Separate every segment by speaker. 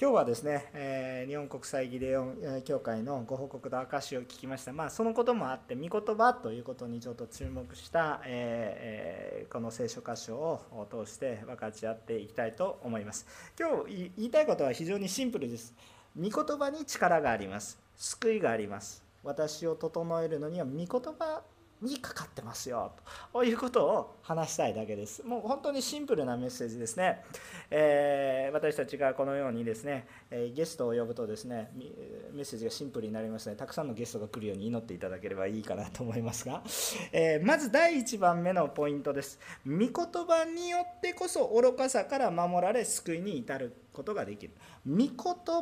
Speaker 1: 今日はですね、えー、日本国際ギデオン協会のご報告と証を聞きました、まあ、そのこともあって御言葉ということにちょっと注目した、えー、この聖書箇所を通して分かち合っていきたいと思います。今日言いたいことは非常にシンプルです。御言葉に力があります。救いがあります。私を整えるのには御言葉にかかってますよということを話したいだけです。もう本当にシンプルなメッセージですね。えー、私たちがこのようにですね、ゲストを呼ぶとですね、メッセージがシンプルになりますので、たくさんのゲストが来るように祈っていただければいいかなと思いますが、えー、まず第1番目のポイントです。御言葉によってこそ愚かさから守られ救いに至ることができる。御言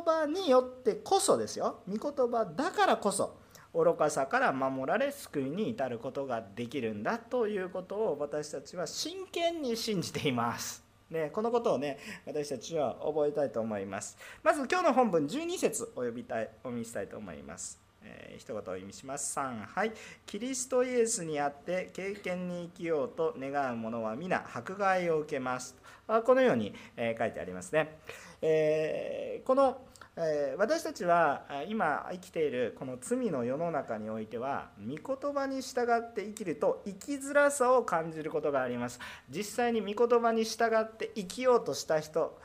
Speaker 1: 葉によってこそですよ。御言葉だからこそ。愚かさから守られ救いに至ることができるんだということを私たちは真剣に信じています。ね、このことをね私たちは覚えたいと思います。まず今日の本文12節お呼びたいお見せしたいと思います。えー、一言お意味します。3はい。キリストイエスにあって経験に生きようと願う者は皆迫害を受けます。このように、え書いてありますね。えー、このえ私たちは今生きているこの罪の世の中においては御言葉に従って生きると生きづらさを感じることがあります。実際に御言葉に従って生きようとした人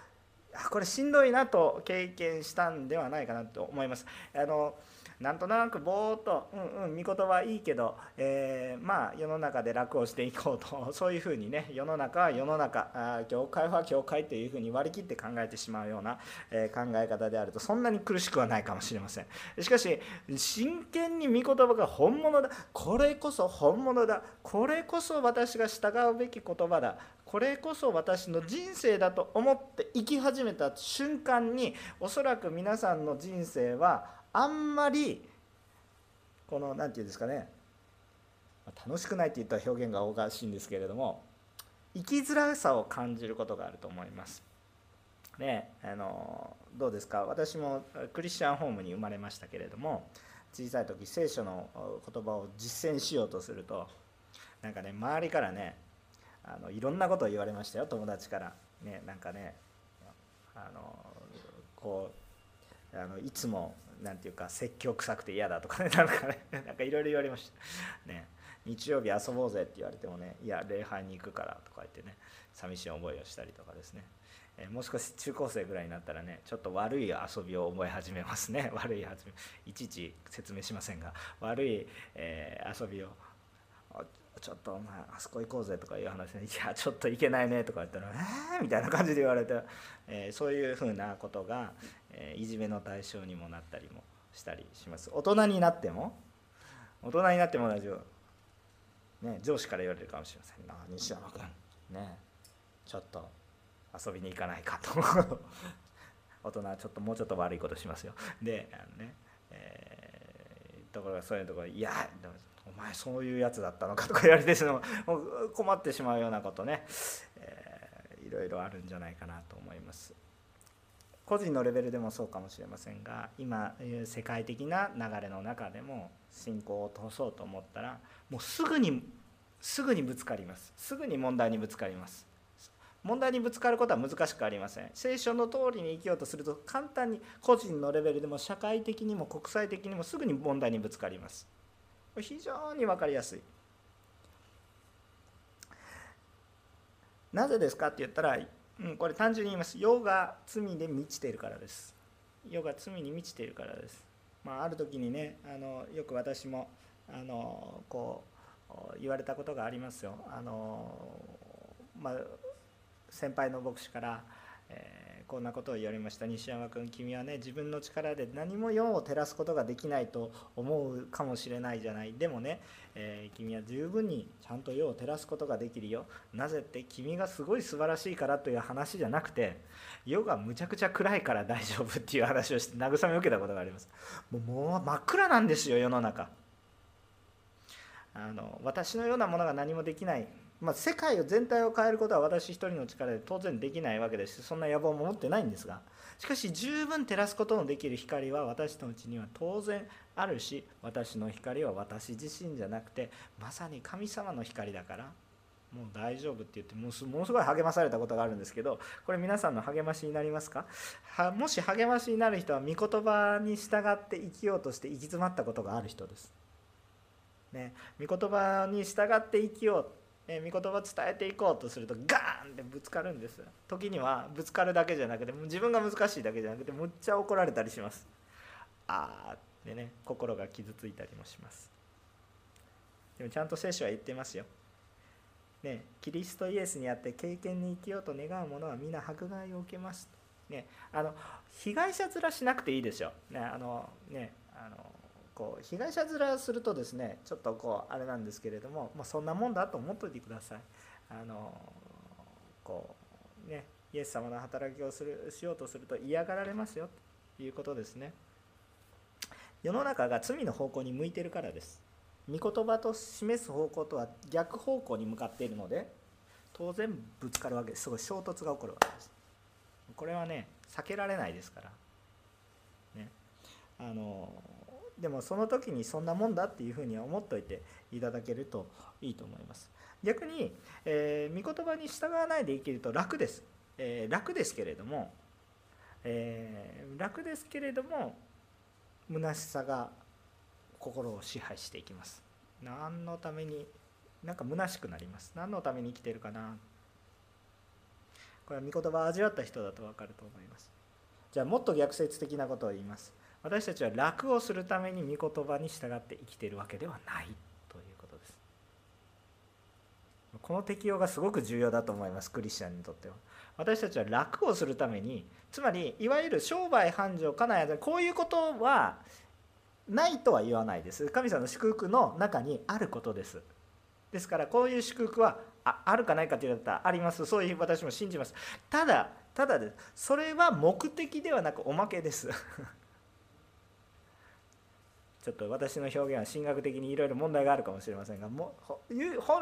Speaker 1: これしんどいなと経験したんではないかなと思います。あのなんとなくぼーっとうんうん御言葉いいけど、えー、まあ世の中で楽をしていこうと そういうふうにね世の中は世の中あ教会は教会というふうに割り切って考えてしまうような、えー、考え方であるとそんなに苦しくはないかもしれません。しかし真剣に御言葉が本物だこれこそ本物だこれこそ私が従うべき言葉だこれこそ私の人生だと思って生き始めた瞬間におそらく皆さんの人生はあんまりこの何て言うんですかね。楽しくないって言った表現がおかしいんですけれども生きづらさを感じることがあると思います。ねあのどうですか？私もクリスチャンホームに生まれましたけれども小さい時聖書の言葉を実践しようとするとなんかね周りからねあのいろんなことを言われましたよ友達から。ねなんかねあのこうあのいつもなんていうか説教臭くて嫌だとかねなんかね。なんかいろいろ言われました。ね。日曜日遊ぼうぜって言われてもねいや礼拝に行くからとか言ってね寂しい思いをしたりとかですね。えもう少し中高生ぐらいになったらねちょっと悪い遊びを覚え始めますね。悪い始めいちいち説明しませんが。悪い、えー、遊びをちょっとお前あそこ行こうぜとかいう話で、いやちょっと行けないねとか言ったらえー？みたいな感じで言われて、えー、そういうふうなことが、えいじめの対象にもなったりもしたりします。大人になっても大人になっても同じようね上司から言われるかもしれません。な西山君ねちょっと遊びに行かないかと。大人はちょっともうちょっと悪いことしますよ。でね、えー、ところがそういうところいやお前そういうやつだったのかとか言われてしまう困ってしまうようなことね、えー、いろいろあるんじゃないかなと思います。個人のレベルでもそうかもしれませんが今世界的な流れの中でも信仰を通そうと思ったらもうすぐにすぐにぶつかります。すぐに問題にぶつかります。問題にぶつかることは難しくありません。聖書の通りに生きようとすると簡単に個人のレベルでも社会的にも国際的にもすぐに問題にぶつかります。非常に分かりやすいなぜですかって言ったらうん、これ単純に言います。世が罪で満ちているからです。世が罪に満ちているからです。まあ、ある時にねあのよく私もあのこう言われたことがありますよ。あのまあ、先輩の牧師から、えーこんなことを言われました西山君君はね自分の力で何も世を照らすことができないと思うかもしれないじゃない。でもね、えー、君は十分にちゃんと世を照らすことができるよ。なぜって君がすごい素晴らしいからという話じゃなくて世がむちゃくちゃ暗いから大丈夫っていう話をして慰めを受けたことがあります。もうもう真っ暗なんですよ世の中。あの私のようなものが何もできない。まあ、世界を全体を変えることは私一人の力で当然できないわけです。しそんな野望も持ってないんですが。しかし十分照らすことのできる光は私のうちには当然あるし私の光は私自身じゃなくてまさに神様の光だからもう大丈夫って言ってもうものすごい励まされたことがあるんですけどこれ皆さんの励ましになりますか？はもし励ましになる人は御言葉に従って生きようとして行き詰まったことがある人です。ね、御言葉に従って生きよう。え御言葉伝えていこうとするとガーンってぶつかるんです。時にはぶつかるだけじゃなくてもう自分が難しいだけじゃなくてむっちゃ怒られたりします。ああってね心が傷ついたりもします。でもちゃんと聖書は言ってますよ。ねキリストイエスにあって経験に生きようと願う者は皆迫害を受けます。ねあの被害者面しなくていいですよ。ねあのねあのこう被害者面するとですねちょっとこうあれなんですけれども、まあ、そんなもんだと思っといてください。あのこうねイエス様の働きをするしようとすると嫌がられますよということですね。世の中が罪の方向に向いてるからです。御言葉と示す方向とは逆方向に向かっているので当然ぶつかるわけです。すごい衝突が起こるわけです。これはね避けられないですから。ね。あのでもその時にそんなもんだっていうふうに思っておいていただけるといいと思います。逆に、えー、御言葉に従わないで生きると楽です、えー、楽ですけれども、えー、楽ですけれども虚しさが心を支配していきます。何のためになんか虚しくなります。何のために生きてるかな。これは御言葉を味わった人だと分かると思います。じゃあもっと逆説的なことを言います。私たちは楽をするために御言葉に従って生きているわけではないということです。この適用がすごく重要だと思いますクリスチャンにとっては。私たちは楽をするためにつまりいわゆる商売繁盛家内こういうことはないとは言わないです。神様の祝福の中にあることです。ですからこういう祝福はああるかないかと言われたらあります。そういう私も信じます。ただただです。それは目的ではなくおまけです。ちょっと私の表現は神学的にいろいろ問題があるかもしれませんがも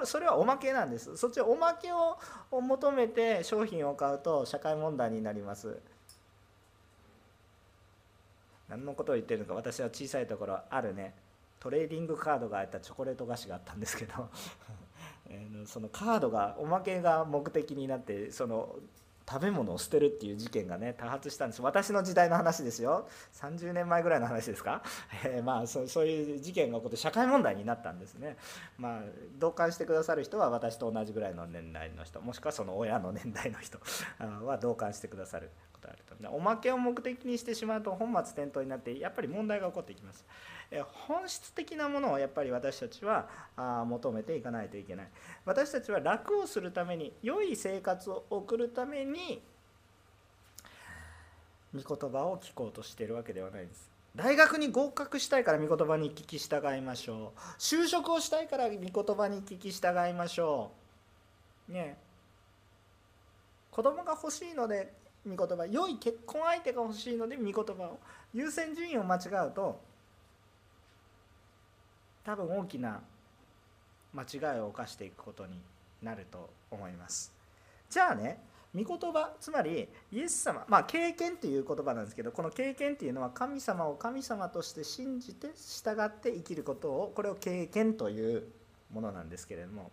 Speaker 1: それはおまけなんです。そっちはおまけを求めて商品を買うと社会問題になります。何のことを言ってるのか私は小さいところあるね。トレーディングカードが入ったチョコレート菓子があったんですけど そのカードがおまけが目的になってその食べ物を捨てるっていう事件がね多発したんです。私の時代の話ですよ。30年前ぐらいの話ですか、えー、まあそそういう事件が起こって社会問題になったんですね。まあ同感してくださる人は私と同じぐらいの年代の人。もしくはその親の年代の人。は同感してくださる。ことあると。おまけを目的にしてしまうと本末転倒になってやっぱり問題が起こっていきます。本質的なものをやっぱり私たちは求めていかないといけない。私たちは楽をするために良い生活を送るために御言葉を聞こうとしているわけではないです。大学に合格したいから御言葉に聞き従いましょう。就職をしたいから御言葉に聞き従いましょう。ね。子供が欲しいので御言葉良い結婚相手が欲しいので御言葉を。優先順位を間違うと多分大きな間違いを犯していくことになると思います。じゃあね御言葉つまりイエス様まあ経験っていう言葉なんですけどこの経験っていうのは神様を神様として信じて従って生きることをこれを経験というものなんですけれども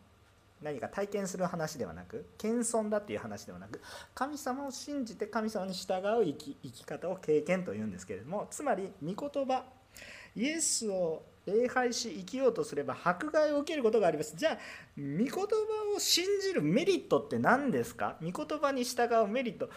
Speaker 1: 何か体験する話ではなく謙遜だっていう話ではなく神様を信じて神様に従う生き生き方を経験というんですけれどもつまり御言葉イエスを礼拝し生きようとすれば迫害を受けることがあります。じゃあ御言葉を信じるメリットって何ですか？御言葉に従うメリット。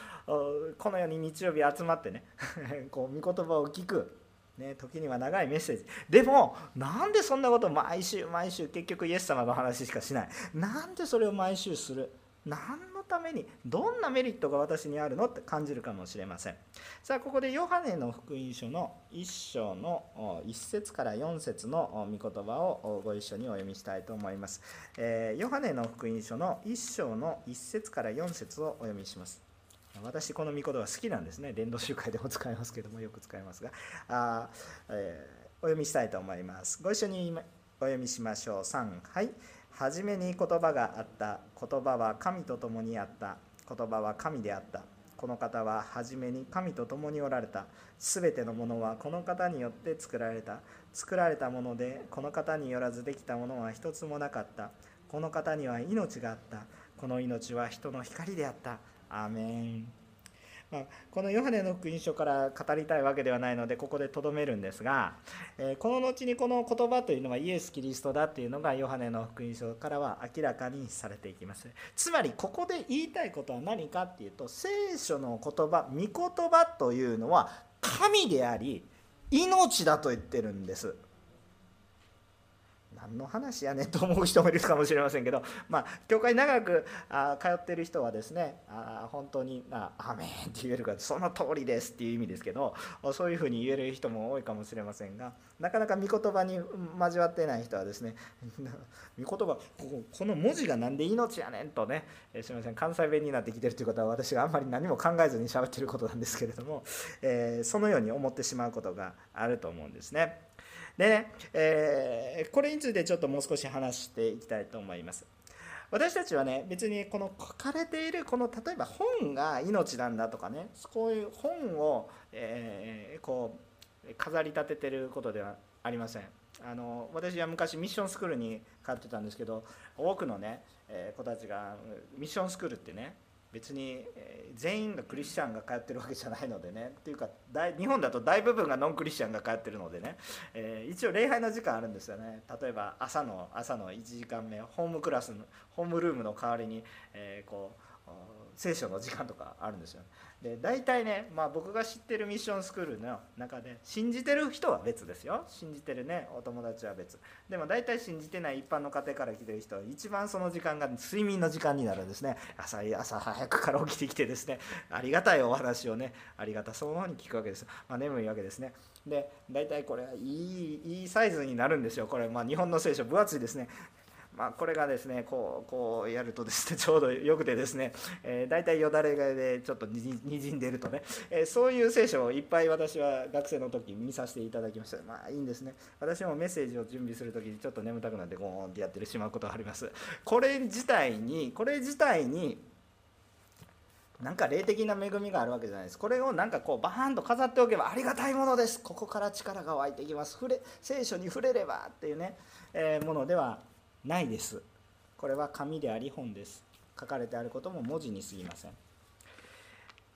Speaker 1: このように日曜日集まってね こう御言葉を聞く。ね、時には長いメッセージ。でもなんでそんなこと毎週毎週結局イエス様の話しかしない？なんでそれを毎週する？何のために？どんなメリットが私にあるのって感じるかもしれません。さあここでヨハネの福音書の1章の1節から4節の御言葉をご一緒にお読みしたいと思います、えー、ヨハネの福音書の1章の1節から4節をお読みします。私この御言葉好きなんですね。伝道集会でも使いますけどもよく使いますが。あ、えー、お読みしたいと思います。ご一緒にお読みしましょう。3はい。初めに言葉があった言葉は神と共にあった。言葉は神であった。この方は初めに神と共におられた。すべてのものはこの方によって作られた。作られたものでこの方によらずできたものは一つもなかった。この方には命があった。この命は人の光であった。アメンまあ、このヨハネの福音書から語りたいわけではないのでここでとどめるんですが、えー、この後にこの言葉というのはイエス・キリストだっていうのがヨハネの福音書からは明らかにされていきます。つまりここで言いたいことは何かっていうと聖書の言葉御言葉というのは神であり命だと言ってるんです。何の話やねんと思う人もいるかもしれませんけど、まあ、教会長くあ通ってる人はですねあ本当に「あアメン」って言えるかその通りですっていう意味ですけどそういうふうに言える人も多いかもしれませんがなかなか御言葉に交わってない人はですね 御言葉この文字が何で命やねんとね、え、すみません関西弁になってきてるということは私があんまり何も考えずに喋ってることなんですけれども、えー、そのように思ってしまうことがあると思うんですね。でね、えー、これについてちょっともう少し話していきたいと思います。私たちはね別にこの書かれているこの例えば本が命なんだとかねこういう本を、えー、こう飾り立ててることではありませんあの私は昔ミッションスクールに通ってたんですけど多くのね、え子たちがミッションスクールってね別に全員がクリスチャンが通ってるわけじゃないのでね。っていうか日本だと大部分がノンクリスチャンが通ってるのでね、えー、一応礼拝の時間あるんですよね。例えば朝の朝の1時間目ホームクラスのホームルームの代わりに、えー、こう聖書の時間とかあるんですよ、ねで大体ね、まあ、僕が知ってるミッションスクールの中で信じてる人は別ですよ。信じてるねお友達は別。でも大体信じてない一般の家庭から来てる人は一番その時間が睡眠の時間になるんですね。朝朝早くから起きてきてですね。ありがたいお話をねありがたそうに聞くわけです、まあ、眠いわけですね。で大体これはいいいいサイズになるんですよ。これ、まあ、日本の聖書分厚いですね。まあ、これがですねこうこうやるとですね ちょうどよくてですね、えー、大体よだれがでちょっとにじんでるとね、えー、そういう聖書をいっぱい私は学生の時見させていただきました。まあいいんですね。私もメッセージを準備する時にちょっと眠たくなってゴーンってやってしまうことがあります。これ自体にこれ自体になんか霊的な恵みがあるわけじゃないです。これをなんかこうバーンと飾っておけばありがたいものです。ここから力が湧いてきます。触れ聖書に触れればっていうね、えー、ものではないです。これは紙であり本です。書かれてあることも文字に過ぎません。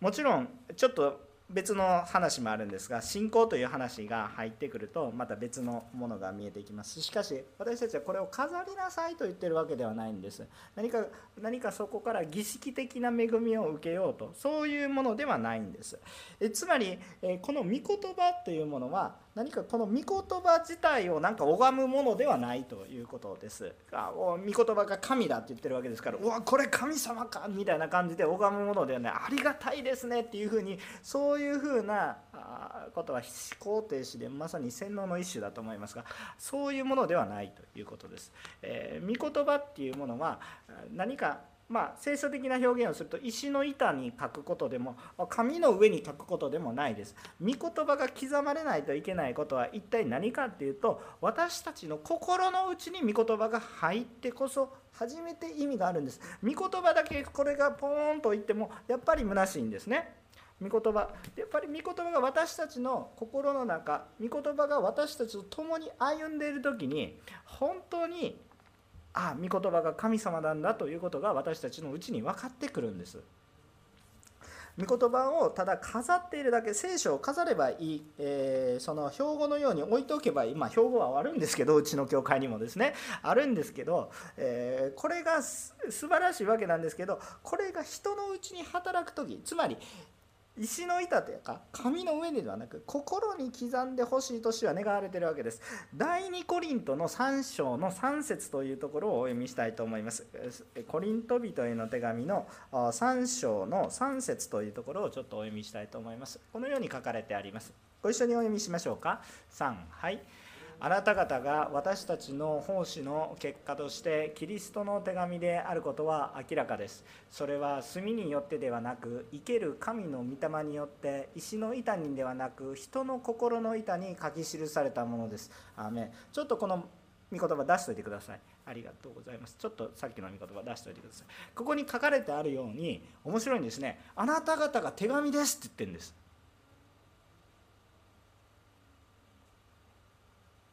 Speaker 1: もちろんちょっと別の話もあるんですが信仰という話が入ってくるとまた別のものが見えていきます。しかし私たちはこれを飾りなさいと言ってるわけではないんです。何か何かそこから儀式的な恵みを受けようとそういうものではないんです。えつまりこの御言葉というものは何かこの御言葉自体をなんか拝むものではないということです。あ御言葉が神だって言ってるわけですからうわこれ神様かみたいな感じで拝むものではないありがたいですねっていうふうにそういうふうなことは思考停止でまさに洗脳の一種だと思いますがそういうものではないということです。えー、御言葉っていうものは何かまあ、聖書的な表現をすると石の板に書くことでも紙の上に書くことでもないです。御言葉が刻まれないといけないことは一体何かっていうと私たちの心の内に御言葉が入ってこそ初めて意味があるんです。御言葉だけこれがポーンと言ってもやっぱり虚しいんですね。御言葉やっぱり御言葉が私たちの心の中御言葉が私たちと共に歩んでいる時に本当にあ御言葉が神様なんだということが私たちのうちに分かってくるんです。御言葉をただ飾っているだけ聖書を飾ればいい、えー、その標語のように置いておけばいい、まあ、標語はあるんですけどうちの教会にもですね。あるんですけど、えー、これが素晴らしいわけなんですけどこれが人のうちに働く時つまり石の板というか紙の上ではなく心に刻んでほしいとしは願われているわけです。第2コリントの3章の3節というところをお読みしたいと思います。コリント人への手紙の3章の3節というところをちょっとお読みしたいと思います。このように書かれてあります。ご一緒にお読みしましょうか。3はい。あなた方が私たちの奉仕の結果としてキリストの手紙であることは明らかです。それは墨によってではなく生ける神の御霊によって石の板にではなく人の心の板に書き記されたものです。アメちょっとこの御言葉出しといてください。ありがとうございます。ちょっとさっきの御言葉出しといてください。ここに書かれてあるように面白いんですね。あなた方が手紙ですって言ってるんです。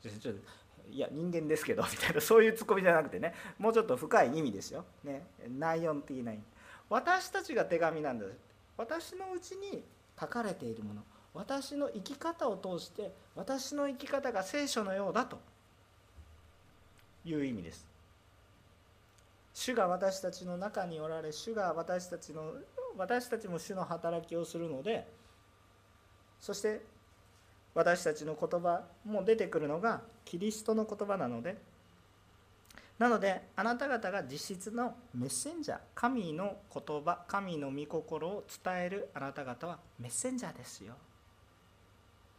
Speaker 1: ちょっといや人間ですけどみたいなそういうツッコミじゃなくてねもうちょっと深い意味ですよ、ね、内容的な意味私たちが手紙なんです私のうちに書かれているもの。私の生き方を通して私の生き方が聖書のようだと。いう意味です。主が私たちの中におられ主が私たちの私たちも主の働きをするのでそして私たちの言葉も出てくるのがキリストの言葉なので。なのであなた方が実質のメッセンジャー神の言葉神の御心を伝えるあなた方はメッセンジャーですよ。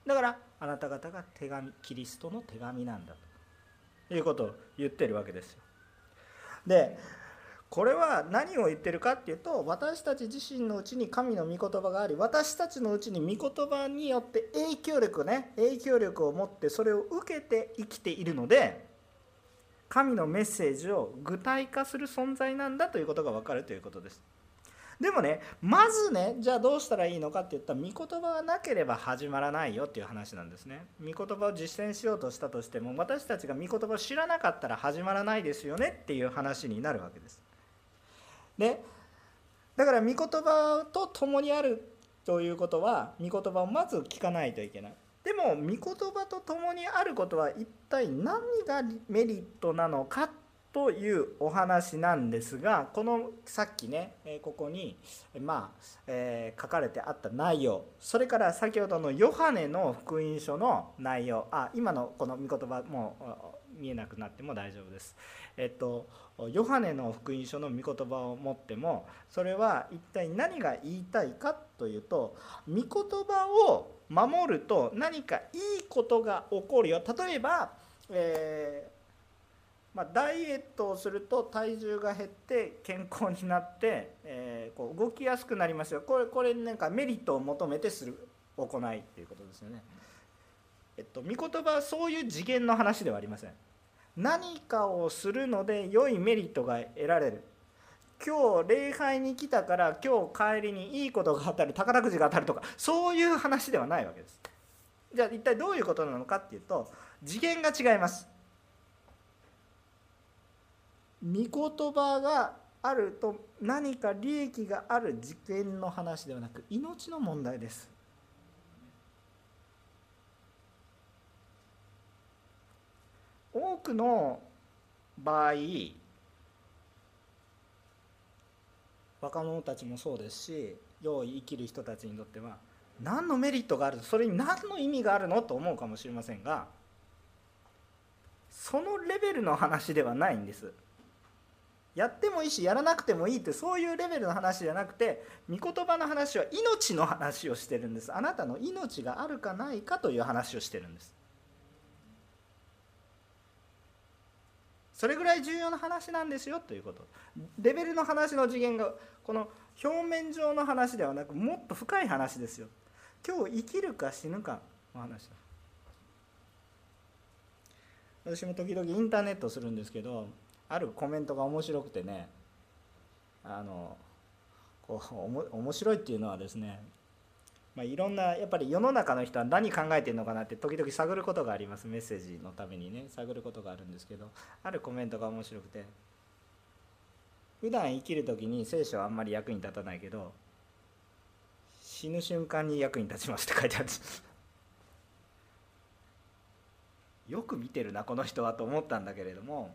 Speaker 1: だからあなた方が手紙キリストの手紙なんだということを言ってるわけですよ。でこれは何を言ってるかっていうと私たち自身のうちに神の御言葉があり私たちのうちに御言葉によって影響力ね影響力を持ってそれを受けて生きているので神のメッセージを具体化する存在なんだということが分かるということです。でもねまずねじゃあどうしたらいいのかって言ったら御言葉がなければ始まらないよっていう話なんですね。御言葉を実践しようとしたとしても私たちが御言葉を知らなかったら始まらないですよねっていう話になるわけです。ね。だから御言葉と共にあるということは御言葉をまず聞かないといけない。でも御言葉と共にあることは一体何がメリットなのかというお話なんですがこのさっきねここにまあ、えー、書かれてあった内容。それから先ほどのヨハネの福音書の内容。あ今のこの御言葉も見えなくなっても大丈夫です。えっとヨハネの福音書の御言葉を持ってもそれは一体何が言いたいかというと御言葉を守ると何かいいことが起こるよ例えば、えーまあ、ダイエットをすると体重が減って健康になって、えー、こう動きやすくなりますよこれこれなんかメリットを求めてする行いっていうことですよね。えっと、御言葉はそういう次元の話ではありません。何かをするので良いメリットが得られる。今日礼拝に来たから今日帰りにいいことが当たる宝くじが当たるとかそういう話ではないわけです。じゃあ一体どういうことなのかっていうと次元が違います。御言葉があると何か利益がある事件の話ではなく命の問題です多くの場合若者たちもそうですしよい生きる人たちにとっては何のメリットがあるそれに何の意味があるのと思うかもしれませんがそのレベルの話ではないんです。やってもいいしやらなくてもいいってそういうレベルの話じゃなくて御言葉の話は命の話をしてるんです。あなたの命があるかないかという話をしてるんです。それぐらい重要な話なんですよということ。レベルの話の次元がこの表面上の話ではなくもっと深い話ですよ。今日生きるか死ぬかの話。私も時々インターネットするんですけどあるコメントが面白くてねあのこう面白いっていうのはですね、まあ、いろんなやっぱり世の中の人は何考えてるのかなって時々探ることがあります。メッセージのためにね。探ることがあるんですけどあるコメントが面白くて。普段生きる時に聖書はあんまり役に立たないけど死ぬ瞬間に役に立ちますって書いてあるんです。よく見てるなこの人はと思ったんだけれども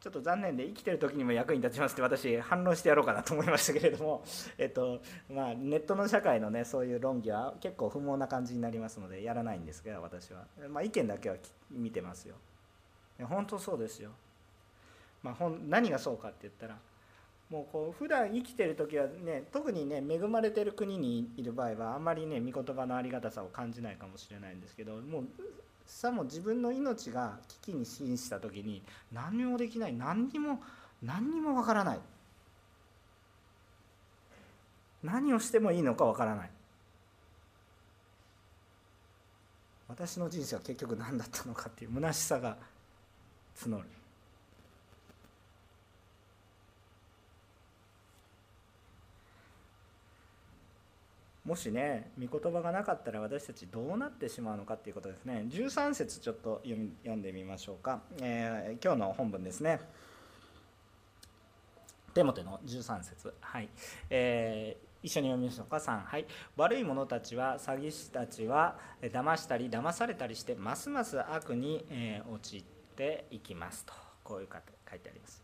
Speaker 1: ちょっと残念で生きてる時にも役に立ちますって私反論してやろうかなと思いましたけれども、えっとまあ、ネットの社会のねそういう論議は結構不毛な感じになりますのでやらないんですが私は、まあ、意見だけは見てますよ。本当そうですよ、まあ、本何がそうかって言ったらもうこう普段生きてる時はね特にね恵まれてる国にいる場合はあんまりね御言葉のありがたさを感じないかもしれないんですけどもうさも自分の命が危機に瀕した時に何にもできない何にも何にもわからない。何をしてもいいのかわからない。私の人生は結局何だったのかっていう虚しさが募る。もしね御言葉がなかったら私たちどうなってしまうのかっていうことですね。13節ちょっと読み読んでみましょうか、えー、今日の本文ですね。テモテの13節。はい、えー一緒に読みましょうか。3はい。悪い者たちは詐欺師たちは騙したり騙されたりしてますます悪に、えー、陥っていきますと。こういう書いてあります。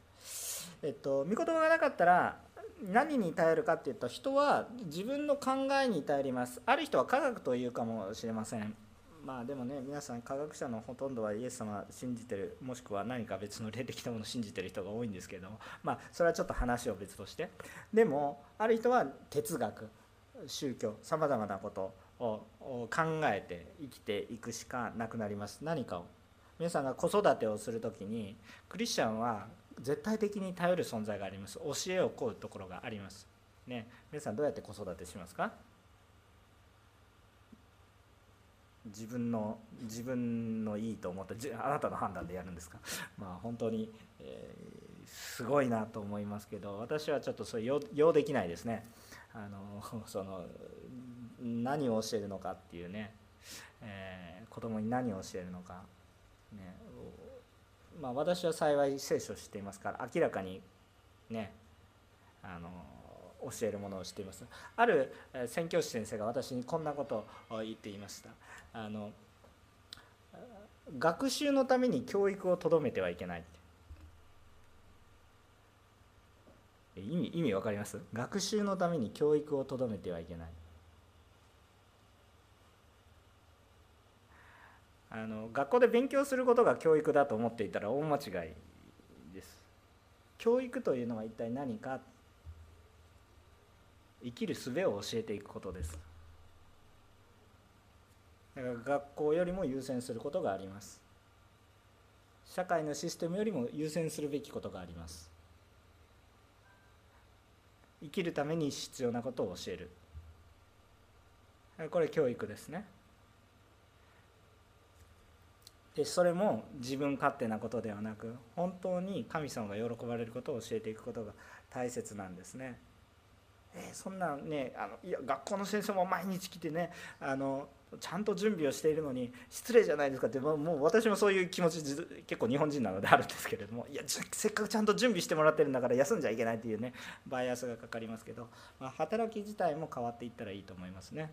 Speaker 1: えっと御言葉がなかったら何に頼るかっていうと人は自分の考えに頼ります。ある人は科学というかもしれません。まあでもね皆さん科学者のほとんどはイエス様信じてるもしくは何か別の霊的なものを信じてる人が多いんですけども。まあそれはちょっと話を別として。でもある人は哲学宗教さまざまなことを考えて生きていくしかなくなります。何かを。皆さんが子育てをする時にクリスチャンは絶対的に頼る存在があります。教えを請うところがあります。ね。皆さんどうやって子育てしますか？自分の自分のいいと思ってあなたの判断でやるんですか？まあ本当に、えー、すごいなと思いますけど私はちょっとそれ用できないですね。あの その何を教えるのかっていうね、えー、子供に何を教えるのか、ね。まあ、私は幸い聖書を知っていますから明らかにねあの教えるものをしています。ある宣教師先生が私にこんなことを言っていました。あの学習のために教育をとどめてはいけない。意味意味分かります？学習のために教育をとどめてはいけない。あの学校で勉強することが教育だと思っていたら大間違いです。教育というのは一体何か生きる術を教えていくことです。だから学校よりも優先することがあります。社会のシステムよりも優先するべきことがあります。生きるために必要なことを教える。これ教育ですねでそれも自分勝手なことではなく本当に神様が喜ばれることを教えていくことが大切なんですね。えー、そんなねあのいや学校の先生も毎日来てねあのちゃんと準備をしているのに失礼じゃないですかってもう私もそういう気持ち結構日本人なのであるんですけれどもいやせっかくちゃんと準備してもらってるんだから休んじゃいけないっていうねバイアスがかかりますけど、まあ、働き自体も変わっていったらいいと思いますね。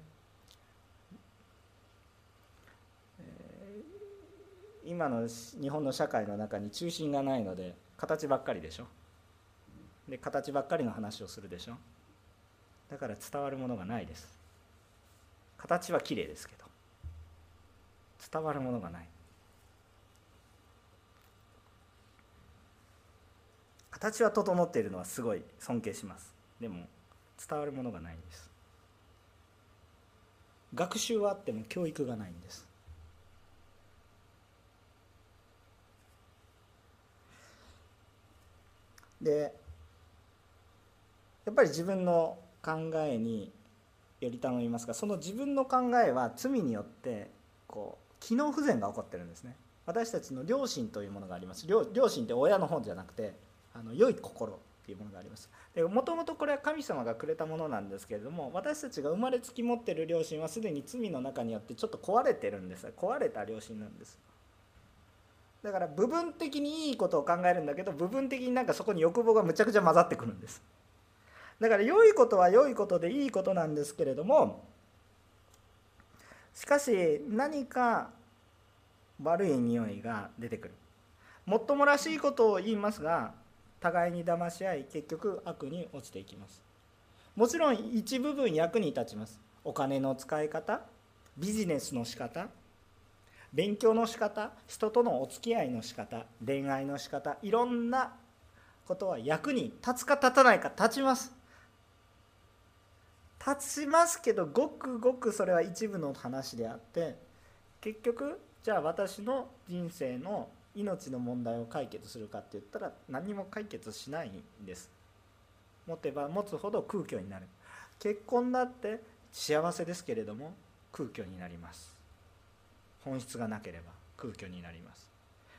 Speaker 1: 今の日本の社会の中に中心がないので形ばっかりでしょ。で形ばっかりの話をするでしょ。だから伝わるものがないです。形は綺麗ですけど伝わるものがない。形は整っているのはすごい尊敬します。でも伝わるものがないんです。学習はあっても教育がないんです。でやっぱり自分の考えにより頼みますがその自分の考えは罪によってこう機能不全が起こってるんですね。私たちの良心というものがあります。良心って親の方じゃなくてあの良い心っていうものがあります。もともとこれは神様がくれたものなんですけれども私たちが生まれつき持ってる良心はすでに罪の中によってちょっと壊れてるんです。壊れた良心なんです。だから部分的にいいことを考えるんだけど部分的になんかそこに欲望がむちゃくちゃ混ざってくるんです。だから良いことは良いことでいいことなんですけれどもしかし何か悪い匂いが出てくる。もっともらしいことを言いますが互いに騙し合い結局悪に落ちていきます。もちろん一部分役に立ちます。お金の使い方ビジネスの仕方勉強の仕方人とのお付き合いの仕方恋愛の仕方いろんなことは役に立つか立たないか立ちます。立ちますけどごくごくそれは一部の話であって結局じゃあ私の人生の命の問題を解決するかって言ったら何も解決しないんです。持てば持つほど空虚になる。結婚だって幸せですけれども空虚になります。本質がなければ空虚になります。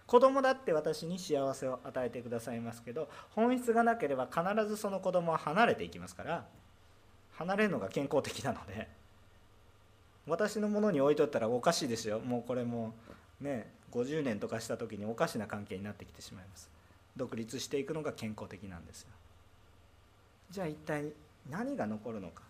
Speaker 1: 子供だって私に幸せを与えてくださいますけど本質がなければ必ずその子供は離れていきますから離れるのが健康的なので私のものに置いとったらおかしいですよ。もうこれもね50年とかした時におかしな関係になってきてしまいます。独立していくのが健康的なんですよ。じゃあ一体何が残るのか。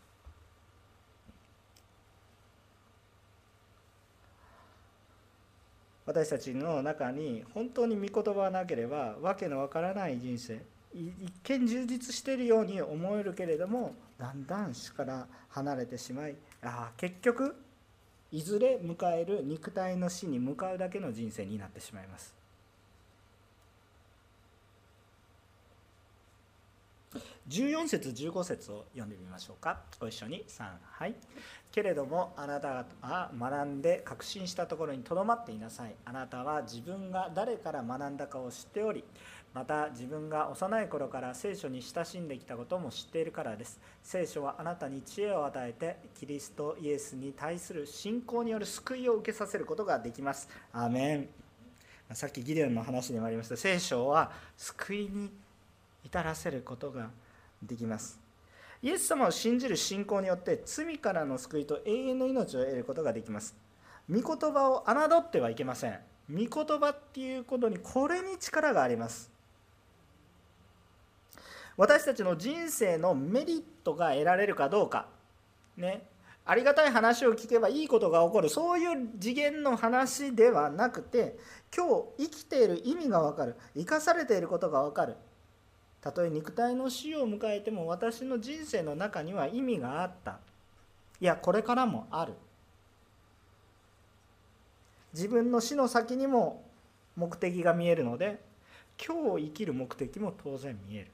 Speaker 1: 私たちの中に本当に御言葉がなければわけのわからない人生一見充実しているように思えるけれどもだんだん主から離れてしまいああ結局いずれ迎える肉体の死に向かうだけの人生になってしまいます。14節15節を読んでみましょうか。ご一緒に。3はい。けれどもあなたは学んで確信したところにとどまっていなさい。あなたは自分が誰から学んだかを知っておりまた自分が幼い頃から聖書に親しんできたことも知っているからです。聖書はあなたに知恵を与えてキリストイエスに対する信仰による救いを受けさせることができます。アメン。さっきギデオンの話にもありました。聖書は救いに至らせることができます。イエス様を信じる信仰によって罪からの救いと永遠の命を得ることができます。御言葉を侮ってはいけません。御言葉っていうことにこれに力があります。私たちの人生のメリットが得られるかどうか。ね。ありがたい話を聞けばいいことが起こる。そういう次元の話ではなくて今日生きている意味が分かる。生かされていることが分かる。たとえ肉体の死を迎えても私の人生の中には意味があった。いやこれからもある。自分の死の先にも目的が見えるので今日生きる目的も当然見える。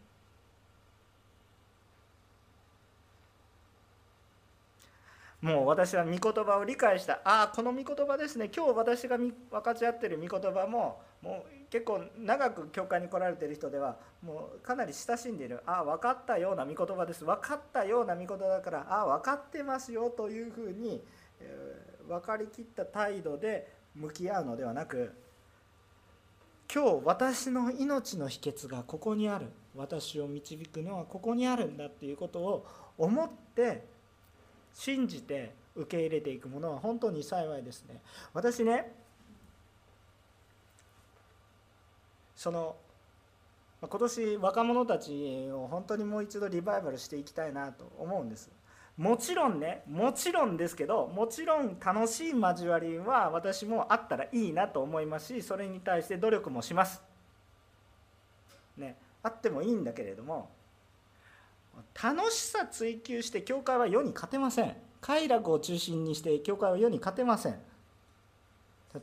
Speaker 1: もう私は御言葉を理解した。ああこの御言葉ですね。今日私が分かち合ってる御言葉ももう結構長く教会に来られてる人ではもうかなり親しんでいる。ああ分かったような御言葉です。分かったような御言葉だからああ分かってますよというふうに、えー、分かりきった態度で向き合うのではなく今日私の命の秘訣がここにある。私を導くのはここにあるんだっていうことを思って信じて受け入れていくものは本当に幸いですね。私ねその今年若者たちを本当にもう一度リバイバルしていきたいなと思うんです。もちろんねもちろんですけどもちろん楽しい交わりは私もあったらいいなと思いますしそれに対して努力もします。ねあってもいいんだけれども楽しさ追求して教会は世に勝てません。快楽を中心にして教会は世に勝てません。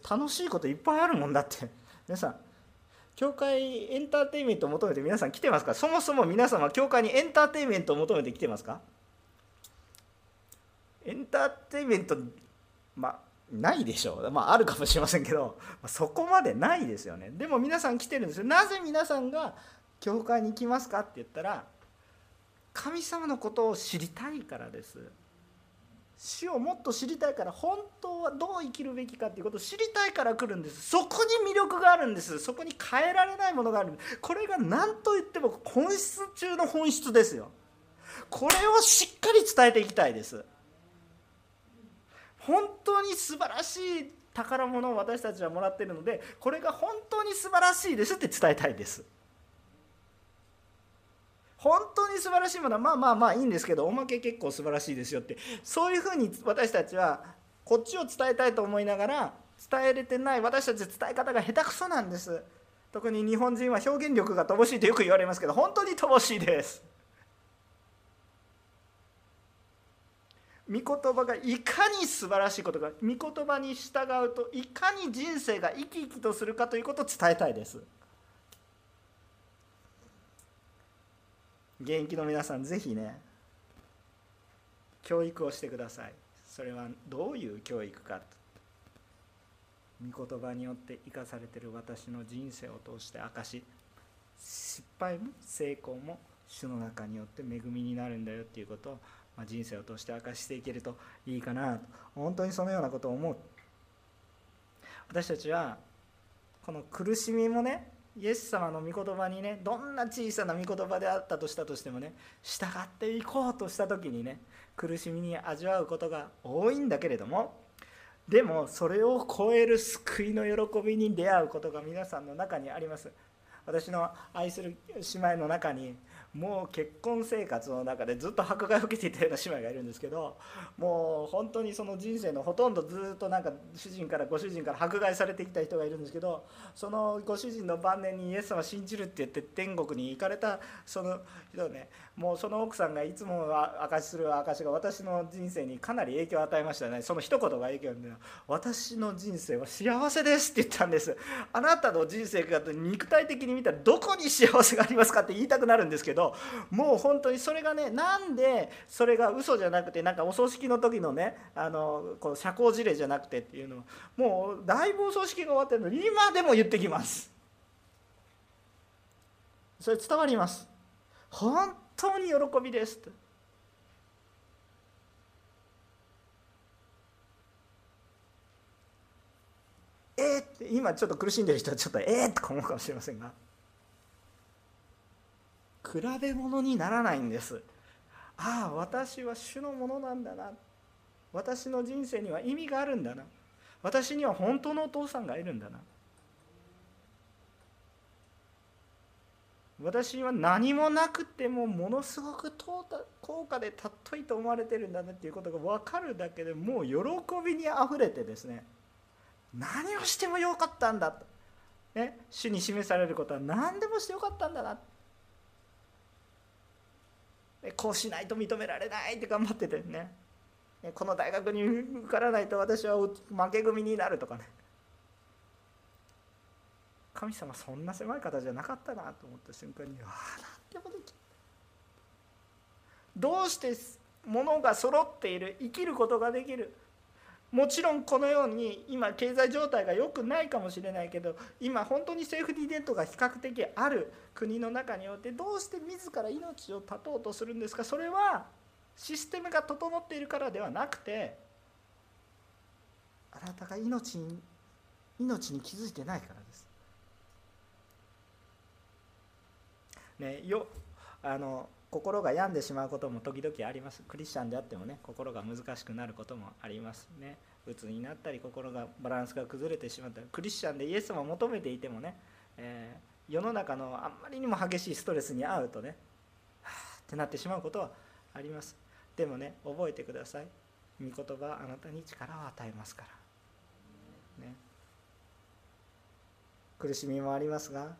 Speaker 1: 楽しいこといっぱいあるもんだって。皆さん教会エンターテインメントを求めて皆さん来てますか？そもそも皆様教会にエンターテインメントを求めて来てますか？エンターテインメントまあないでしょう。まああるかもしれませんけどそこまでないですよね。でも皆さん来てるんですよ。なぜ皆さんが教会に行きますかって言ったら神様のことを知りたいからです。死をもっと知りたいから本当はどう生きるべきかっていうことを知りたいから来るんです。そこに魅力があるんです。そこに変えられないものがあるこれが何と言っても本質中の本質ですよ。これをしっかり伝えていきたいです。本当に素晴らしい宝物を私たちはもらってるのでこれが本当に素晴らしいですって伝えたいです。本当に素晴らしいものはまあまあまあいいんですけどおまけ結構素晴らしいですよって。そういうふうに私たちはこっちを伝えたいと思いながら伝えれてない私たち伝え方が下手くそなんです。特に日本人は表現力が乏しいとよく言われますけど本当に乏しいです。御言葉がいかに素晴らしいことか御言葉に従うといかに人生が生き生きとするかということを伝えたいです。現役の皆さんぜひね教育をしてください。それはどういう教育か。と御言葉によって生かされてる私の人生を通して証し失敗も成功も主の中によって恵みになるんだよっていうことを、まあ、人生を通して明かしていけるといいかなと。本当にそのようなことを思う。私たちはこの苦しみもねイエス様の御言葉にねどんな小さな御言葉であったとしたとしてもね従っていこうとした時にね苦しみに味わうことが多いんだけれどもでもそれを超える救いの喜びに出会うことが皆さんの中にあります。私の愛する姉妹の中にもう結婚生活の中でずっと迫害を受けていたような姉妹がいるんですけどもう本当にその人生のほとんどずっとなんか主人からご主人から迫害されてきた人がいるんですけどそのご主人の晩年にイエス様信じるって言って天国に行かれたその人ねもうその奥さんがいつも証しする証が私の人生にかなり影響を与えましたね。その一言が影響で私の人生は幸せですって言ったんです。あなたの人生が肉体的に見たらどこに幸せがありますかって言いたくなるんですけどもう本当にそれがねなんでそれが嘘じゃなくてなんかお葬式の時のねあのこう社交辞令じゃなくてっていうのもうだいぶお葬式が終わってるのに今でも言ってきます。それ伝わります。本当に喜びですとえー、って今ちょっと苦しんでる人はちょっとえー、とか思うかもしれませんが。比べ物にならないんです。ああ私は主のものなんだな。私の人生には意味があるんだな。私には本当のお父さんがいるんだな。私は何もなくてもものすごく高価で尊いと思われてるんだなっていうことが分かるだけでもう喜びにあふれてですね。何をしてもよかったんだと、ね、主に示されることは何でもしてよかったんだな。こうしないと認められないって頑張っててね。この大学に受からないと私は負け組になるとかね。神様そんな狭い方じゃなかったなと思った瞬間にああなんてことどうして物が揃っている生きることができるもちろんこのように今経済状態が良くないかもしれないけど今本当にセーフティーネットが比較的ある国の中においてどうして自ら命を絶とうとするんですか？それはシステムが整っているからではなくてあなたが命に命に気づいてないからです。ね、よあの心が病んでしまうことも時々あります。クリスチャンであってもね心が難しくなることもありますね。鬱になったり心がバランスが崩れてしまったりクリスチャンでイエス様を求めていてもね、えー、世の中のあんまりにも激しいストレスに遭うとねはあってなってしまうことはあります。でもね覚えてください。御言葉あなたに力を与えますから。ね。苦しみもありますが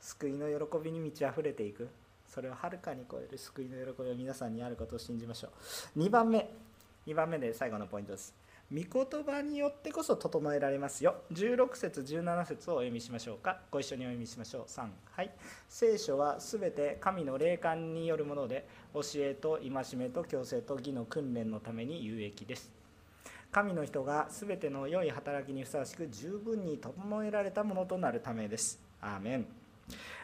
Speaker 1: 救いの喜びに満ち溢れていく。それをはるかに超える救いの喜びは皆さんにあることを信じましょう。2番目。2番目で最後のポイントです。御言葉によってこそ整えられますよ。16節17節をお読みしましょうか。ご一緒にお読みしましょう。3はい。聖書はすべて神の霊感によるもので教えと戒めと強制と義の訓練のために有益です。神の人がすべての良い働きにふさわしく十分に整えられたものとなるためです。アーメン。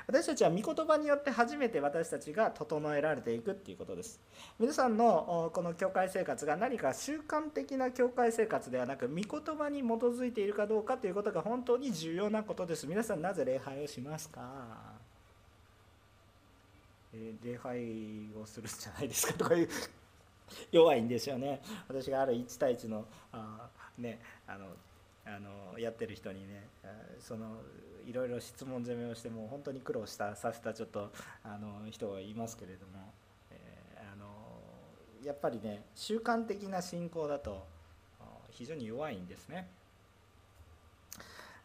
Speaker 1: 私たちは御言葉によって初めて私たちが整えられていくっていうことです。皆さんのこの教会生活が何か習慣的な教会生活ではなく御言葉に基づいているかどうかということが本当に重要なことです。皆さんなぜ礼拝をしますか？礼拝をするじゃないですかとかいう弱いんですよね。私がある1対1のあねあのあのやってる人にねそのいろいろ質問攻めをしても本当に苦労したさせたちょっとあの人がいますけれども、えー、あのやっぱりね習慣的な信仰だと非常に弱いんですね。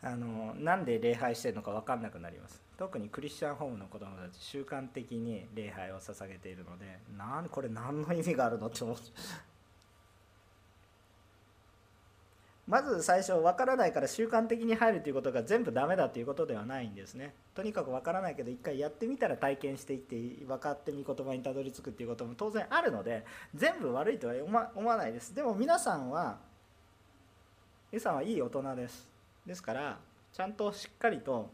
Speaker 1: あのなんで礼拝してるのか分かんなくなります特にクリスチャンホームの子供たち習慣的に礼拝を捧げているのでなんこれ何の意味があるのって思うまず最初分からないから習慣的に入るということが全部ダメだということではないんですね。とにかく分からないけど一回やってみたら体験していって分かって御言葉にたどり着くっていうことも当然あるので全部悪いとは思わないです。でも皆さんは皆さんはいい大人です。ですからちゃんとしっかりと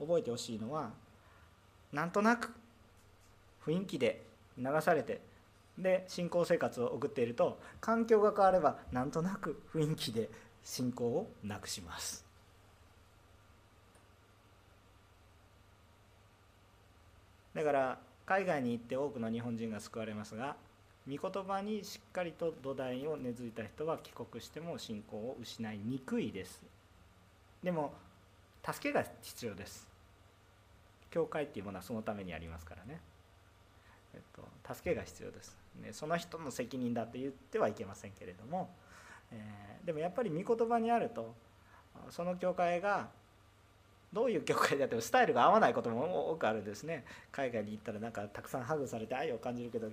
Speaker 1: 覚えてほしいのはなんとなく雰囲気で流されてで信仰生活を送っていると環境が変わればなんとなく雰囲気で信仰をなくします。だから海外に行って多くの日本人が救われますが御言葉にしっかりと土台を根付いた人は帰国しても信仰を失いにくいです。でも助けが必要です。教会っていうものはそのためにありますからね、えっと、助けが必要です、ね、その人の責任だと言ってはいけませんけれども、えー、でもやっぱり御言葉にあるとその教会がどういう教会であってもスタイルが合わないことも多くあるんですね。海外に行ったらなんかたくさんハグされて愛を感じるけど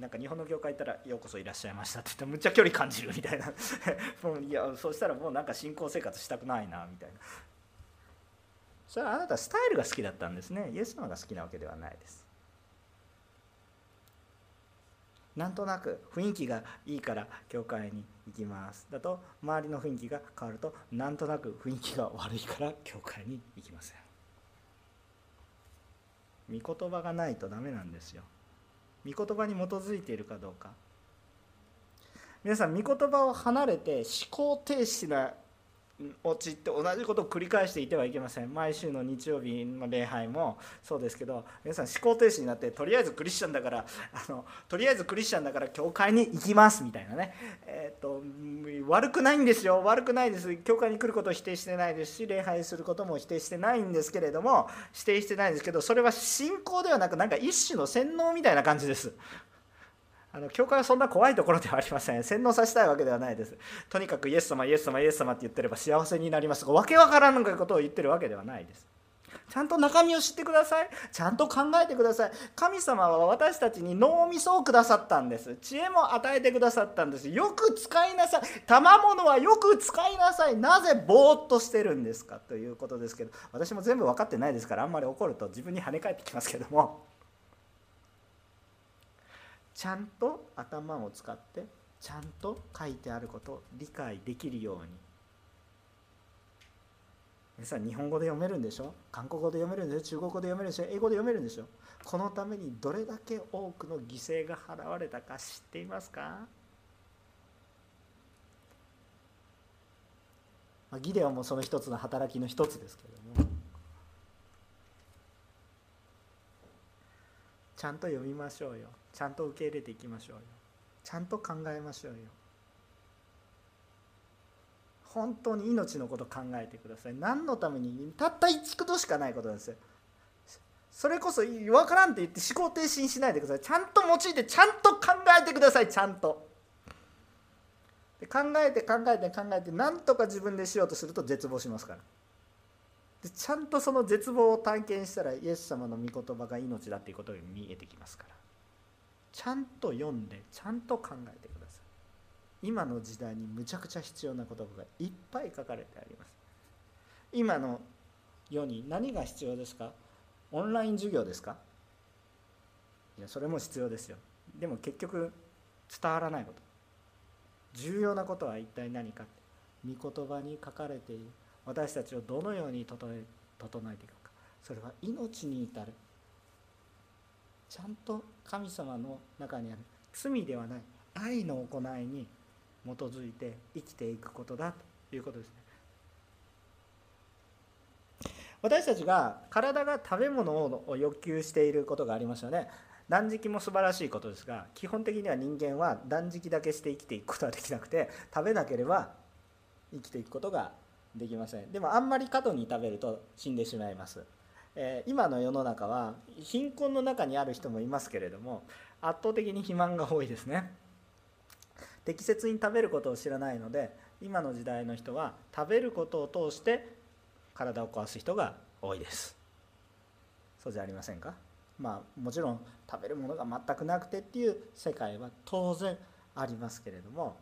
Speaker 1: なんか日本の教会行ったら「ようこそいらっしゃいました」って言ってむっちゃ距離感じるみたいな。もういやそうしたらもうなんか信仰生活したくないなみたいな。それはあなたスタイルが好きだったんですね。イエス様が好きなわけではないです。なんとなく雰囲気がいいから教会に行きます。だと周りの雰囲気が変わるとなんとなく雰囲気が悪いから教会に行きません。御言葉がないとダメなんですよ。御言葉に基づいているかどうか。皆さん御言葉を離れて思考停止な陥って同じことを繰り返していてはいけません。毎週の日曜日の礼拝もそうですけど皆さん思考停止になってとりあえずクリスチャンだからあのとりあえずクリスチャンだから教会に行きますみたいなね、えーと、悪くないんですよ。悪くないです。教会に来ることを否定してないですし礼拝することも否定してないんですけれども否定してないんですけどそれは信仰ではなくなんか一種の洗脳みたいな感じです。あの教会はそんな怖いところではありません。洗脳させたいわけではないです。とにかくイエス様イエス様イエス様って言ってれば幸せになります。がわけわからんことを言ってるわけではないです。ちゃんと中身を知ってください。ちゃんと考えてください。神様は私たちに脳みそをくださったんです。知恵も与えてくださったんです。よく使いなさい。賜物はよく使いなさい。なぜぼーっとしてるんですか？ということですけど私も全部分かってないですからあんまり怒ると自分に跳ね返ってきますけども。ちゃんと頭を使ってちゃんと書いてあることを理解できるように。皆さん日本語で読めるんでしょ？韓国語で読めるんでしょ？中国語で読めるんでしょ？英語で読めるんでしょ？このためにどれだけ多くの犠牲が払われたか知っていますか、まあ、ギデオンもその一つの働きの一つですけれども。ちゃんと読みましょうよ。ちゃんと受け入れていきましょうよ。ちゃんと考えましょうよ。本当に命のこと考えてください。何のためにたった1ことしかないことですそれこそ分からんって言って思考停止にしないでください。ちゃんと用いてちゃんと考えてください。ちゃんと。で考えて考えて考えて何とか自分でしようとすると絶望しますから。でちゃんとその絶望を体験したらイエス様の御言葉が命だっていうことが見えてきますから。ちゃんと読んでちゃんと考えてください。今の時代にむちゃくちゃ必要な言葉がいっぱい書かれてあります。今の世に何が必要ですか？オンライン授業ですか？いやそれも必要ですよ。でも結局伝わらないこと。重要なことは一体何か？御言葉に書かれている。私たちをどのように整え整えていくか。それは命に至る。ちゃんと神様の中にある罪ではない。愛の行いに基づいて生きていくことだということですね。私たちが体が食べ物を欲求していることがありますよね。断食も素晴らしいことですが基本的には人間は断食だけして生きていくことはできなくて食べなければ生きていくことができません。でもあんまり過度に食べると死んでしまいます。え今の世の中は貧困の中にある人もいますけれども圧倒的に肥満が多いですね。適切に食べることを知らないので今の時代の人は食べることを通して体を壊す人が多いです。そうじゃありませんか？まあもちろん食べるものが全くなくてっていう世界は当然ありますけれども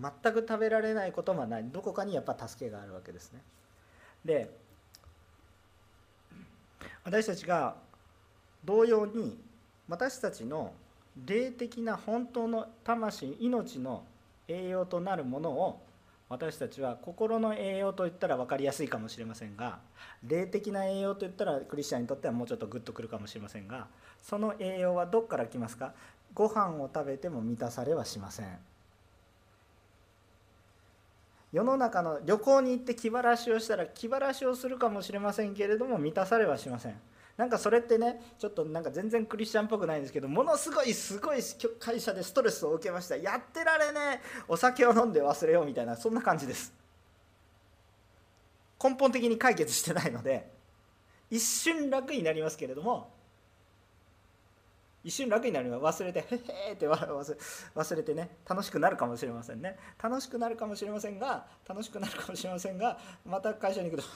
Speaker 1: 全く食べられないこともない。どこかにやっぱ助けがあるわけですね。で私たちが同様に私たちの霊的な本当の魂命の栄養となるものを私たちは心の栄養といったら分かりやすいかもしれませんが霊的な栄養といったらクリスチャンにとってはもうちょっとグッとくるかもしれませんがその栄養はどこから来ますか？ご飯を食べても満たされはしません。世の中の旅行に行って気晴らしをしたら気晴らしをするかもしれませんけれども満たされはしません。なんかそれってねちょっとなんか全然クリスチャンっぽくないんですけどものすごいすごい会社でストレスを受けました。やってられねえ。お酒を飲んで忘れようみたいなそんな感じです。根本的に解決してないので一瞬楽になりますけれども一瞬楽になります。忘れてへへって忘れてね楽しくなるかもしれませんね。楽しくなるかもしれませんが楽しくなるかもしれませんがまた会社に行くと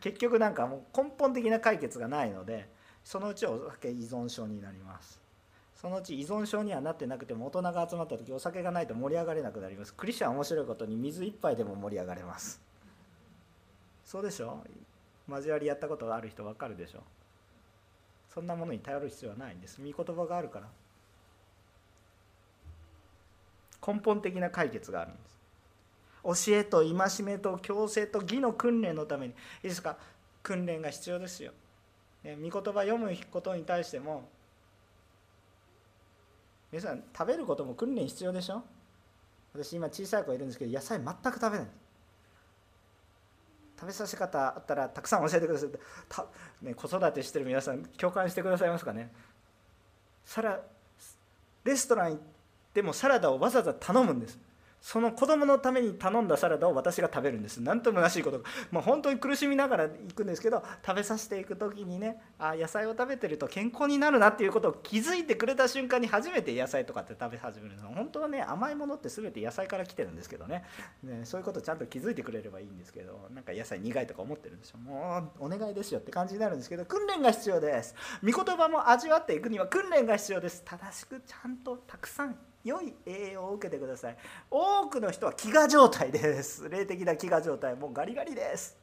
Speaker 1: 結局なんかもう根本的な解決がないのでそのうちお酒依存症になります。そのうち依存症にはなってなくても大人が集まった時お酒がないと盛り上がれなくなります。クリスチャン面白いことに水一杯でも盛り上がれます。そうでしょ？交わりやったことがある人分かるでしょ？そんなものに頼る必要はないんです。御言葉があるから。根本的な解決があるんです。教えと戒めと強制と義の訓練のために。いいですか？訓練が必要ですよ、ね、御言葉読むことに対しても皆さん食べることも訓練必要でしょ？私今小さい子いるんですけど野菜全く食べない。食べさせ方あったらたくさん教えてください。た、ね、子育てしてる皆さん共感してくださいますかね。サラレストラン行ってもサラダをわざわざ頼むんです。その子供のために頼んだサラダを私が食べるんです。何とむなしいことが。まあ、本当に苦しみながら行くんですけど食べさせていく時にねあ野菜を食べてると健康になるなっていうことを気づいてくれた瞬間に初めて野菜とかって食べ始めるの。本当はね甘いものって全て野菜から来てるんですけどね。ねそういうことちゃんと気づいてくれればいいんですけどなんか野菜苦いとか思ってるんでしょもうお願いですよって感じになるんですけど訓練が必要です。御言葉も味わっていくには訓練が必要です。正しくちゃんとたくさん良い栄養を受けてください。多くの人は飢餓状態です。霊的な飢餓状態。もうガリガリです。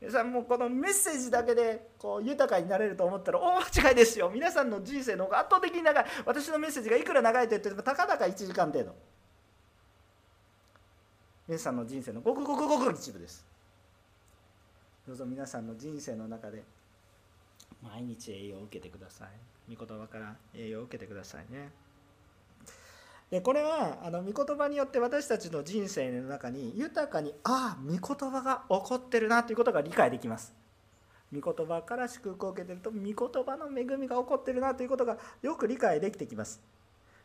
Speaker 1: 皆さんもうこのメッセージだけでこう豊かになれると思ったら大間違いですよ。皆さんの人生の方が圧倒的に長い。私のメッセージがいくら長いと言ってもたかだか1時間程度。皆さんの人生のごくごくごく一部です。どうぞ皆さんの人生の中で毎日栄養を受けてください。御言葉から栄養を受けてくださいね。でこれはあの御言葉によって私たちの人生の中に豊かにああ御言葉が起こってるなということが理解できます。御言葉から祝福を受けてると御言葉の恵みが起こってるなということがよく理解できてきます。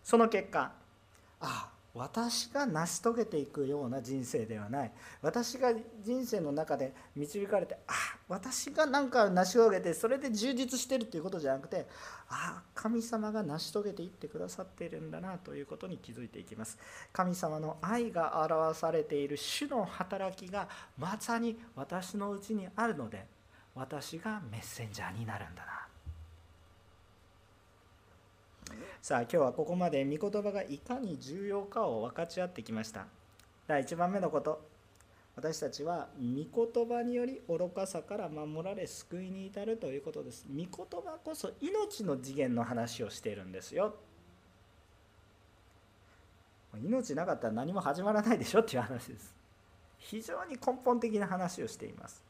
Speaker 1: その結果ああ私が成し遂げていくような人生ではない。私が人生の中で導かれてあ私が何か成し遂げてそれで充実してるっていうことじゃなくてあ神様が成し遂げていってくださっているんだなということに気づいていきます。神様の愛が表されている主の働きがまさに私のうちにあるので私がメッセンジャーになるんだな。さあ今日はここまで御言葉がいかに重要かを分かち合ってきました。第1番目のこと。私たちは御言葉により愚かさから守られ救いに至るということです。御言葉こそ命の次元の話をしているんですよ。命なかったら何も始まらないでしょっていう話です。非常に根本的な話をしています。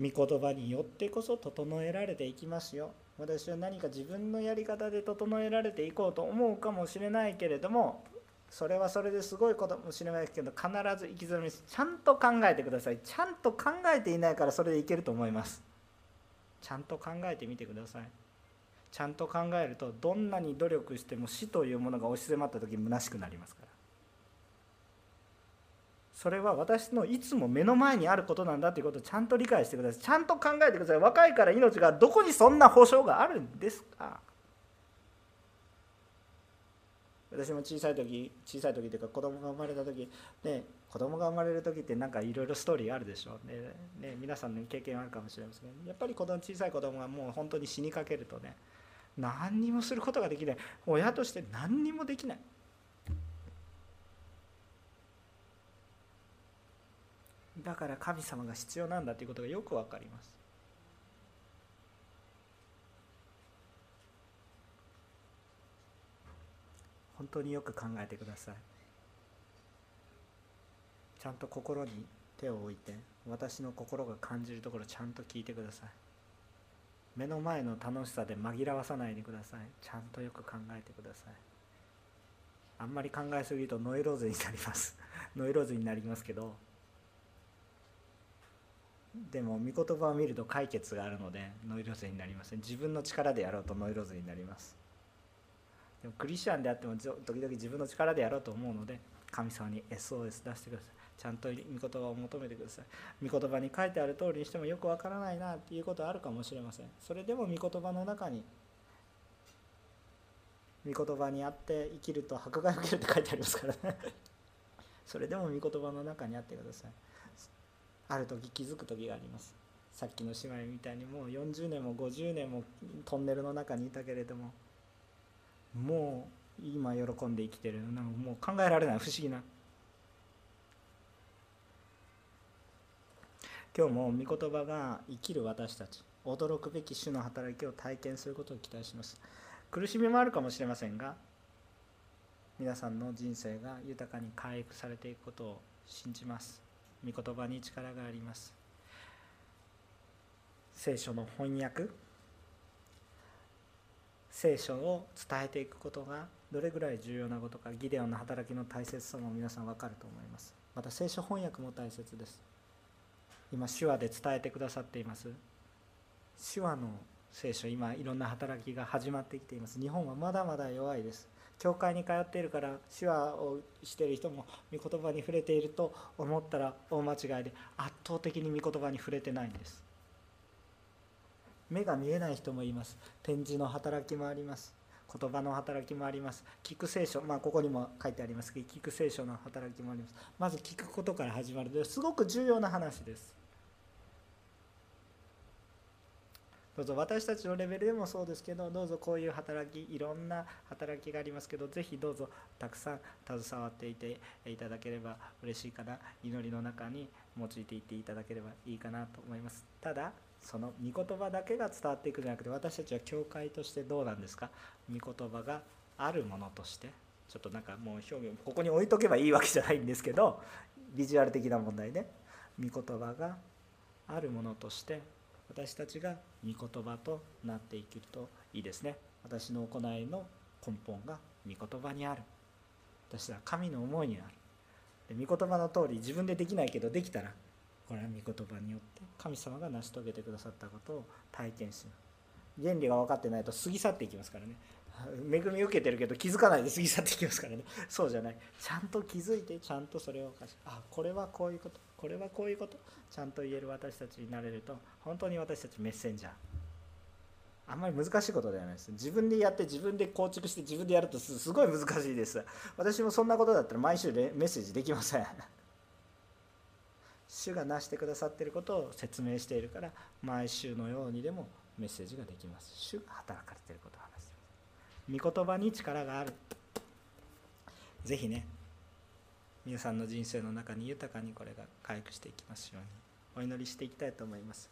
Speaker 1: 御言葉によってこそ整えられていきますよ。私は何か自分のやり方で整えられていこうと思うかもしれないけれどもそれはそれですごいことかもしれないけど必ず生きづらみですちゃんと考えてください。ちゃんと考えていないからそれでいけると思います。ちゃんと考えてみてください。ちゃんと考えるとどんなに努力しても死というものが押し迫った時虚しくなりますから。それは私のいつも目の前にあることなんだということをちゃんと理解してください。ちゃんと考えてください。若いから命がどこにそんな保証があるんですか？私も小さい時小さい時というか子供が生まれた時ね子供が生まれる時ってなんかいろいろストーリーあるでしょうね。ね皆さんの経験あるかもしれませんやっぱり子供小さい子供がもう本当に死にかけるとね何にもすることができない。親として何にもできない。だから神様が必要なんだということがよくわかります。本当によく考えてください。ちゃんと心に手を置いて私の心が感じるところちゃんと聞いてください。目の前の楽しさで紛らわさないでください。ちゃんとよく考えてください。あんまり考えすぎるとノイローゼになります。ノイローゼになりますけどでも御言葉を見ると解決があるのでノイローゼになりません自分の力でやろうとノイローゼになります。でもクリスチャンであっても時々自分の力でやろうと思うので神様に SOS 出してください。ちゃんと御言葉を求めてください。御言葉に書いてある通りにしてもよくわからないなっていうことはあるかもしれません。それでも御言葉の中に御言葉にあって生きると迫害を受けるって書いてありますからね。それでも御言葉の中にあってください。ある時気づく時があります。さっきの姉妹みたいにもう40年も50年もトンネルの中にいたけれどももう今喜んで生きてるなんかもう考えられない不思議な。今日も御言葉が生きる私たち驚くべき主の働きを体験することを期待します。苦しみもあるかもしれませんが皆さんの人生が豊かに回復されていくことを信じます。御言葉に力があります。聖書の翻訳。聖書を伝えていくことがどれぐらい重要なことかギデオンの働きの大切さも皆さん分かると思います。また聖書翻訳も大切です。今手話で伝えてくださっています。手話の聖書今いろんな働きが始まってきています。日本はまだまだ弱いです。教会に通っているから手話をしている人も御言葉に触れていると思ったら大間違いで圧倒的に御言葉に触れてないんです。目が見えない人もいます。展示の働きもあります。言葉の働きもあります。聞く聖書まあここにも書いてありますけど聞く聖書の働きもあります。まず聞くことから始まる。ですごく重要な話です。どうぞ私たちのレベルでもそうですけどどうぞこういう働きいろんな働きがありますけどぜひどうぞたくさん携わっていていただければ嬉しいかな。祈りの中に用いていっていただければいいかなと思います。ただその御言葉だけが伝わっていくんじゃなくて私たちは教会としてどうなんですか？御言葉があるものとしてちょっとなんかもう表現ここに置いとけばいいわけじゃないんですけどビジュアル的な問題で御言葉があるものとして私たちが御言葉となっていけるといいですね。私の行いの根本が御言葉にある。私は神の思いにある。で御言葉の通り自分でできないけどできたらこれは御言葉によって神様が成し遂げてくださったことを体験する。原理が分かってないと過ぎ去っていきますからね。恵み受けてるけど気づかないで過ぎ去っていきますからね。そうじゃない。ちゃんと気づいてちゃんとそれをあこれはこういうこと。これはこういうこと？ちゃんと言える私たちになれると。本当に私たちメッセンジャー。あんまり難しいことではないです。自分でやって自分で構築して自分でやるとすごい難しいです。私もそんなことだったら毎週メッセージできません。主が成してくださっていることを説明しているから毎週のようにでもメッセージができます。主が働かれていることを話してます。御言葉に力がある。ぜひね皆さんの人生の中に豊かにこれが回復していきますようにお祈りしていきたいと思います。